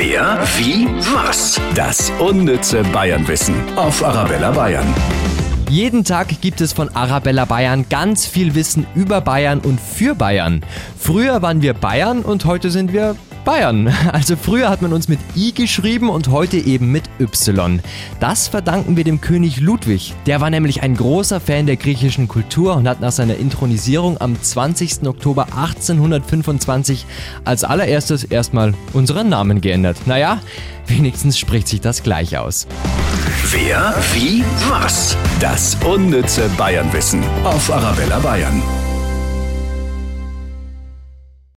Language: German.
Wer, wie, was? Das unnütze Bayernwissen auf Arabella Bayern. Jeden Tag gibt es von Arabella Bayern ganz viel Wissen über Bayern und für Bayern. Früher waren wir Bayern und heute sind wir Bayern. Also früher hat man uns mit I geschrieben und heute eben mit Y. Das verdanken wir dem König Ludwig. Der war nämlich ein großer Fan der griechischen Kultur und hat nach seiner Intronisierung am 20. Oktober 1825 als allererstes erstmal unseren Namen geändert. Naja, wenigstens spricht sich das gleich aus. Wer, wie, was? Das unnütze Bayernwissen auf Arabella Bayern.